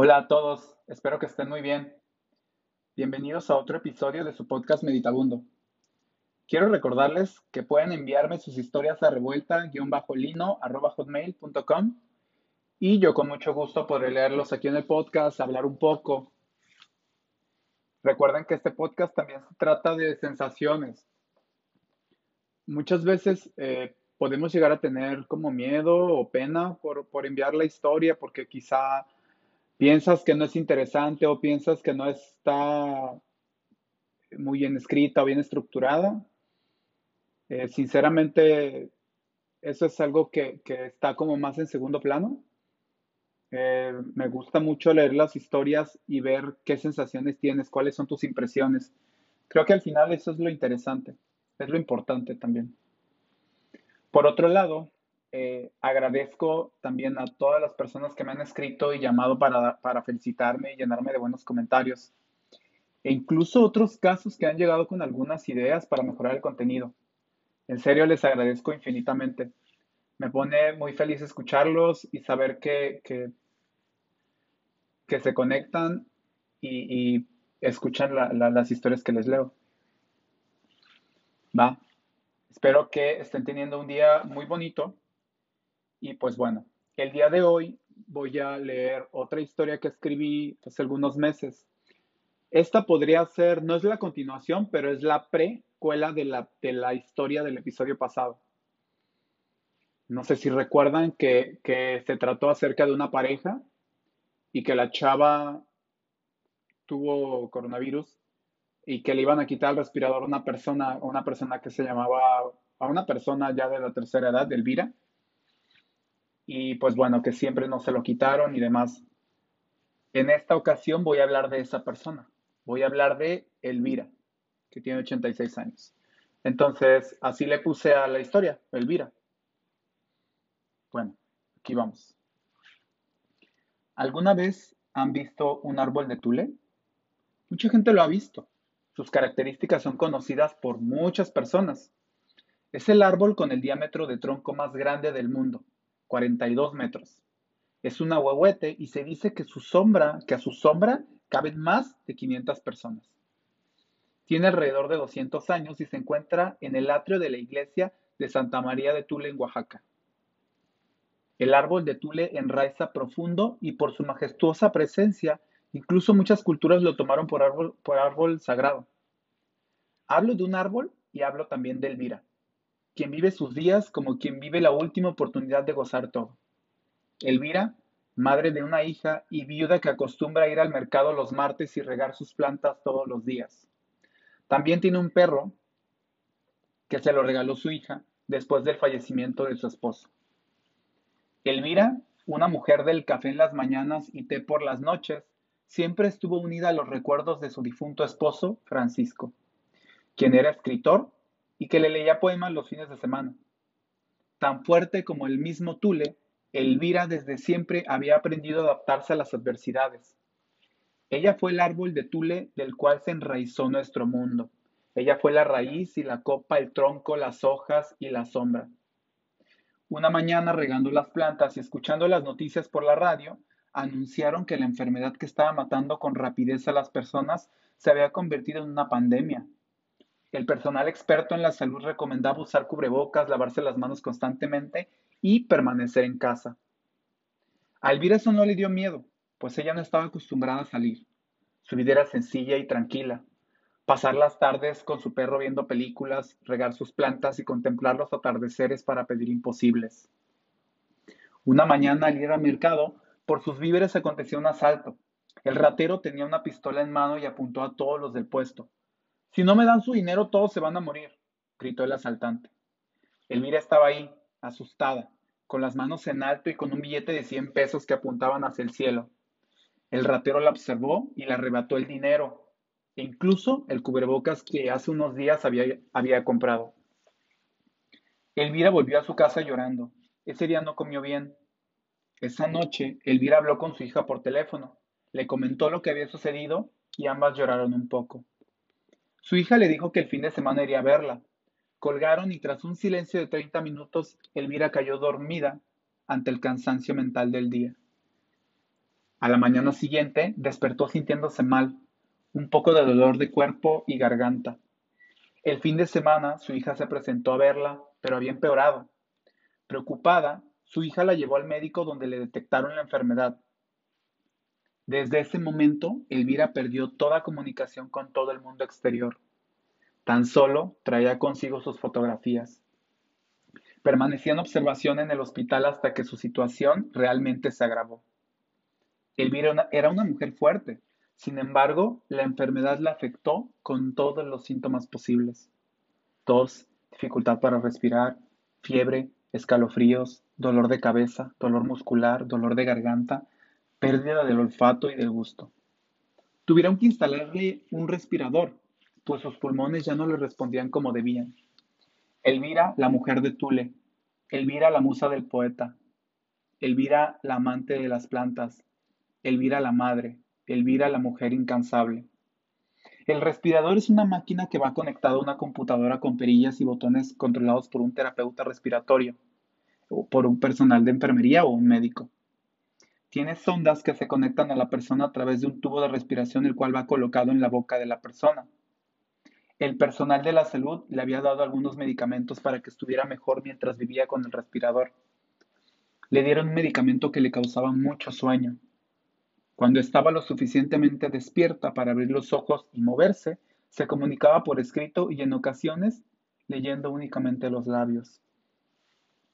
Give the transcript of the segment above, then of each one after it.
Hola a todos, espero que estén muy bien. Bienvenidos a otro episodio de su podcast Meditabundo. Quiero recordarles que pueden enviarme sus historias a revuelta-lino.hotmail.com y yo con mucho gusto podré leerlos aquí en el podcast, hablar un poco. Recuerden que este podcast también se trata de sensaciones. Muchas veces eh, podemos llegar a tener como miedo o pena por, por enviar la historia porque quizá piensas que no es interesante o piensas que no está muy bien escrita o bien estructurada. Eh, sinceramente, eso es algo que, está como más en segundo plano. Eh, me gusta mucho leer las historias y ver qué sensaciones tienes, cuáles son tus impresiones. Creo que al final eso es lo interesante, es lo importante también. Por otro lado, eh, agradezco también a todas las personas que me han escrito y llamado para, para felicitarme y llenarme de buenos comentarios. E incluso otros casos que han llegado con algunas ideas para mejorar el contenido. En serio, les agradezco infinitamente. Me pone muy feliz escucharlos y saber que, que, se conectan y, escuchan las historias que les leo. Va. Espero que estén teniendo un día muy bonito. Y pues bueno, el día de hoy voy a leer otra historia que escribí hace algunos meses. Esta podría ser, no es la continuación, pero es la precuela de la, de la historia del episodio pasado. No sé si recuerdan que, que se trató acerca de una pareja y que la chava tuvo coronavirus y que le iban a quitar el respirador a una persona, una persona que se llamaba, a una persona ya de la tercera edad, Elvira. Y pues bueno, que siempre no se lo quitaron y demás. En esta ocasión voy a hablar de esa persona. Voy a hablar de Elvira, que tiene 86 años. Entonces, así le puse a la historia, Elvira. Bueno, aquí vamos. ¿Alguna vez han visto un árbol de tule? Mucha gente lo ha visto. Sus características son conocidas por muchas personas. Es el árbol con el diámetro de tronco más grande del mundo, 42 metros. Es un ahuehuete y se dice que, su sombra, que a su sombra caben más de 500 personas. Tiene alrededor de 200 años y se encuentra en el atrio de la iglesia de Santa María de Tule en Oaxaca. El árbol de Tule enraiza profundo y por su majestuosa presencia Incluso muchas culturas lo tomaron por árbol, por árbol sagrado. Hablo de un árbol y hablo también de Elvira, quien vive sus días como quien vive la última oportunidad de gozar todo. Elvira, madre de una hija y viuda que acostumbra ir al mercado los martes y regar sus plantas todos los días. También tiene un perro que se lo regaló su hija después del fallecimiento de su esposo. Elvira, una mujer del café en las mañanas y té por las noches, siempre estuvo unida a los recuerdos de su difunto esposo, Francisco, quien era escritor y que le leía poemas los fines de semana. Tan fuerte como el mismo Tule, Elvira desde siempre había aprendido a adaptarse a las adversidades. Ella fue el árbol de Tule del cual se enraizó nuestro mundo. Ella fue la raíz y la copa, el tronco, las hojas y la sombra. Una mañana regando las plantas y escuchando las noticias por la radio, anunciaron que la enfermedad que estaba matando con rapidez a las personas se había convertido en una pandemia. El personal experto en la salud recomendaba usar cubrebocas, lavarse las manos constantemente y permanecer en casa. A eso no le dio miedo, pues ella no estaba acostumbrada a salir. Su vida era sencilla y tranquila. Pasar las tardes con su perro viendo películas, regar sus plantas y contemplar los atardeceres para pedir imposibles. Una mañana al ir al mercado, por sus víveres aconteció un asalto. El ratero tenía una pistola en mano y apuntó a todos los del puesto. Si no me dan su dinero, todos se van a morir, gritó el asaltante. Elvira estaba ahí, asustada, con las manos en alto y con un billete de cien pesos que apuntaban hacia el cielo. El ratero la observó y le arrebató el dinero, e incluso el cubrebocas que hace unos días había, había comprado. Elvira volvió a su casa llorando. Ese día no comió bien, esa noche, Elvira habló con su hija por teléfono, le comentó lo que había sucedido y ambas lloraron un poco. Su hija le dijo que el fin de semana iría a verla. Colgaron y tras un silencio de 30 minutos, Elvira cayó dormida ante el cansancio mental del día. A la mañana siguiente despertó sintiéndose mal, un poco de dolor de cuerpo y garganta. El fin de semana su hija se presentó a verla, pero había empeorado. Preocupada, su hija la llevó al médico donde le detectaron la enfermedad. Desde ese momento, Elvira perdió toda comunicación con todo el mundo exterior. Tan solo traía consigo sus fotografías. Permanecía en observación en el hospital hasta que su situación realmente se agravó. Elvira era una mujer fuerte, sin embargo, la enfermedad la afectó con todos los síntomas posibles. Tos, dificultad para respirar, fiebre, escalofríos, dolor de cabeza, dolor muscular, dolor de garganta, pérdida del olfato y del gusto. Tuvieron que instalarle un respirador, pues sus pulmones ya no le respondían como debían. Elvira, la mujer de Tule. Elvira, la musa del poeta. Elvira, la amante de las plantas. Elvira, la madre. Elvira, la mujer incansable. El respirador es una máquina que va conectada a una computadora con perillas y botones controlados por un terapeuta respiratorio, o por un personal de enfermería o un médico. Tiene sondas que se conectan a la persona a través de un tubo de respiración el cual va colocado en la boca de la persona. El personal de la salud le había dado algunos medicamentos para que estuviera mejor mientras vivía con el respirador. Le dieron un medicamento que le causaba mucho sueño. Cuando estaba lo suficientemente despierta para abrir los ojos y moverse, se comunicaba por escrito y en ocasiones leyendo únicamente los labios.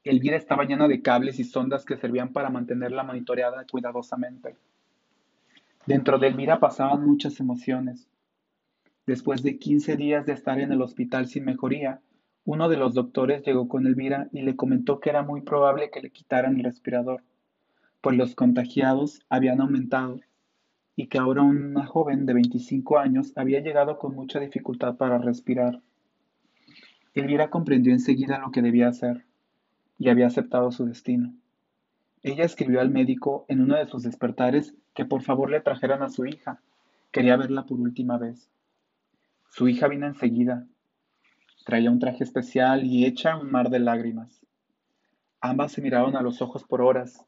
Elvira estaba llena de cables y sondas que servían para mantenerla monitoreada cuidadosamente. Dentro de Elvira pasaban muchas emociones. Después de 15 días de estar en el hospital sin mejoría, uno de los doctores llegó con Elvira y le comentó que era muy probable que le quitaran el respirador, pues los contagiados habían aumentado y que ahora una joven de 25 años había llegado con mucha dificultad para respirar. Elvira comprendió enseguida lo que debía hacer y había aceptado su destino. Ella escribió al médico en uno de sus despertares que por favor le trajeran a su hija. Quería verla por última vez. Su hija vino enseguida. Traía un traje especial y hecha un mar de lágrimas. Ambas se miraron a los ojos por horas.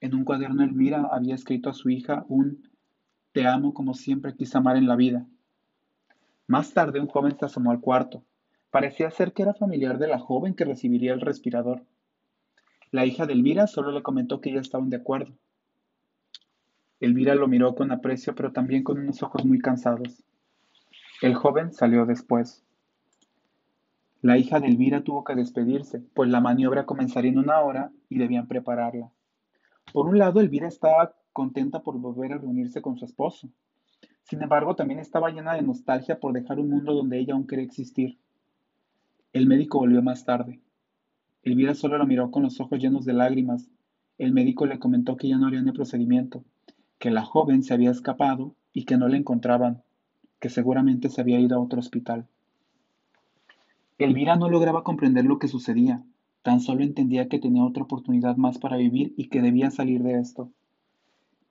En un cuaderno Elvira había escrito a su hija un Te amo como siempre quise amar en la vida. Más tarde un joven se asomó al cuarto. Parecía ser que era familiar de la joven que recibiría el respirador. La hija de Elvira solo le comentó que ya estaban de acuerdo. Elvira lo miró con aprecio, pero también con unos ojos muy cansados. El joven salió después. La hija de Elvira tuvo que despedirse, pues la maniobra comenzaría en una hora y debían prepararla. Por un lado, Elvira estaba contenta por volver a reunirse con su esposo. Sin embargo, también estaba llena de nostalgia por dejar un mundo donde ella aún quería existir. El médico volvió más tarde. Elvira solo lo miró con los ojos llenos de lágrimas. El médico le comentó que ya no harían el procedimiento, que la joven se había escapado y que no la encontraban que seguramente se había ido a otro hospital. Elvira no lograba comprender lo que sucedía, tan solo entendía que tenía otra oportunidad más para vivir y que debía salir de esto.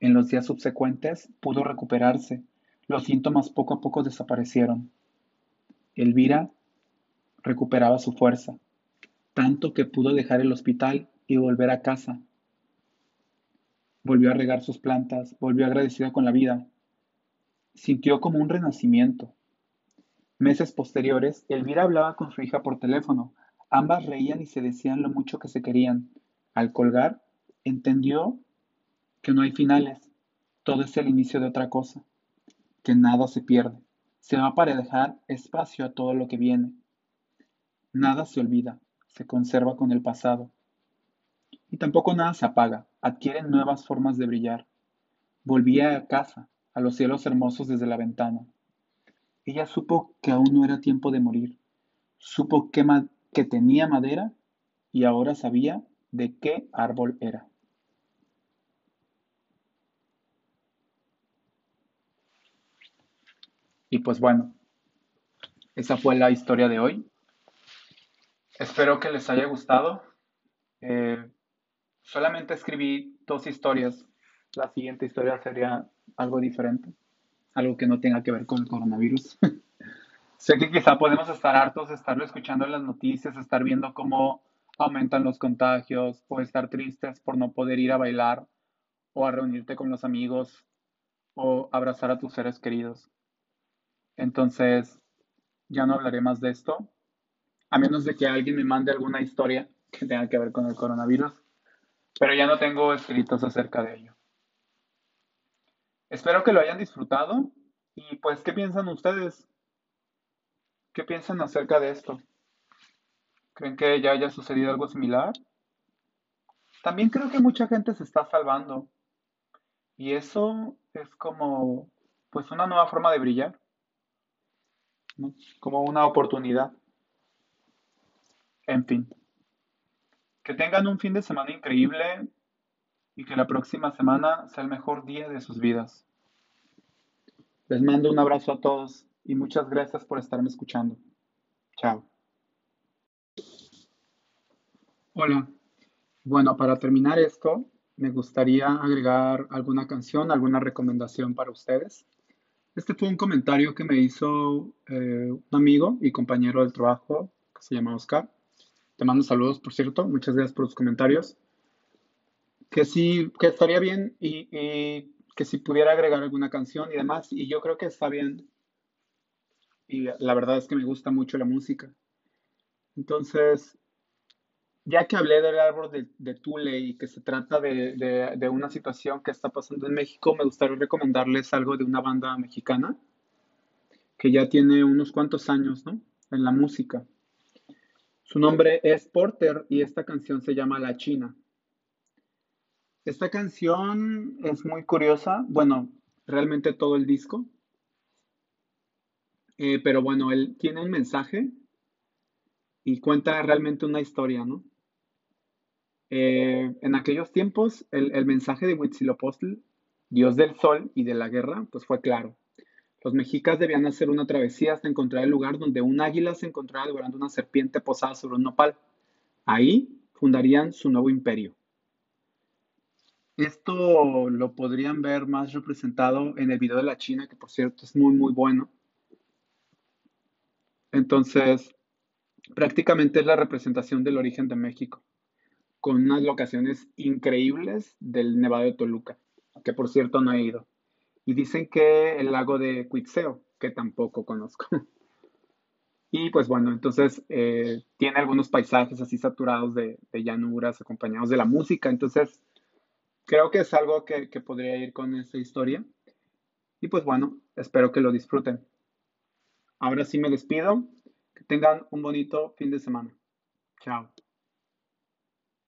En los días subsecuentes pudo recuperarse, los síntomas poco a poco desaparecieron. Elvira recuperaba su fuerza, tanto que pudo dejar el hospital y volver a casa. Volvió a regar sus plantas, volvió agradecida con la vida, Sintió como un renacimiento. Meses posteriores, Elvira hablaba con su hija por teléfono. Ambas reían y se decían lo mucho que se querían. Al colgar, entendió que no hay finales. Todo es el inicio de otra cosa. Que nada se pierde. Se va para dejar espacio a todo lo que viene. Nada se olvida, se conserva con el pasado. Y tampoco nada se apaga, adquieren nuevas formas de brillar. Volvía a casa, a los cielos hermosos desde la ventana. Ella supo que aún no era tiempo de morir. Supo que, que tenía madera y ahora sabía de qué árbol era. Y pues bueno, esa fue la historia de hoy. Espero que les haya gustado. Eh, solamente escribí dos historias. La siguiente historia sería algo diferente, algo que no tenga que ver con el coronavirus. sé que quizá podemos estar hartos de estarlo escuchando las noticias, estar viendo cómo aumentan los contagios o estar tristes por no poder ir a bailar o a reunirte con los amigos o abrazar a tus seres queridos. Entonces, ya no hablaré más de esto, a menos de que alguien me mande alguna historia que tenga que ver con el coronavirus, pero ya no tengo escritos acerca de ello. Espero que lo hayan disfrutado y pues, ¿qué piensan ustedes? ¿Qué piensan acerca de esto? ¿Creen que ya haya sucedido algo similar? También creo que mucha gente se está salvando y eso es como pues una nueva forma de brillar, como una oportunidad. En fin, que tengan un fin de semana increíble y que la próxima semana sea el mejor día de sus vidas. Les mando un abrazo a todos y muchas gracias por estarme escuchando. Chao. Hola. Bueno, para terminar esto, me gustaría agregar alguna canción, alguna recomendación para ustedes. Este fue un comentario que me hizo eh, un amigo y compañero del trabajo que se llama Oscar. Te mando saludos, por cierto. Muchas gracias por los comentarios. Que sí, que estaría bien y, que si pudiera agregar alguna canción y demás. Y yo creo que está bien. Y la verdad es que me gusta mucho la música. Entonces, ya que hablé del árbol de, Tule y que se trata de, una situación que está pasando en México, me gustaría recomendarles algo de una banda mexicana que ya tiene unos cuantos años ¿no? en la música. Su nombre es Porter y esta canción se llama La China. Esta canción es muy curiosa, bueno, realmente todo el disco, eh, pero bueno, él tiene un mensaje y cuenta realmente una historia, ¿no? Eh, en aquellos tiempos, el, mensaje de Huitzilopochtli, dios del sol y de la guerra, pues fue claro. Los mexicas debían hacer una travesía hasta encontrar el lugar donde un águila se encontraba devorando una serpiente posada sobre un nopal. Ahí fundarían su nuevo imperio. Esto lo podrían ver más representado en el video de la China, que por cierto es muy, muy bueno. Entonces, prácticamente es la representación del origen de México con unas locaciones increíbles del Nevado de Toluca, que por cierto no he ido. Y dicen que el lago de Cuitzeo, que tampoco conozco. Y pues bueno, entonces eh, tiene algunos paisajes así saturados de, llanuras acompañados de la música. Entonces, creo que es algo que, que podría ir con esta historia. Y pues bueno, espero que lo disfruten. Ahora sí me despido. Que tengan un bonito fin de semana. Chao.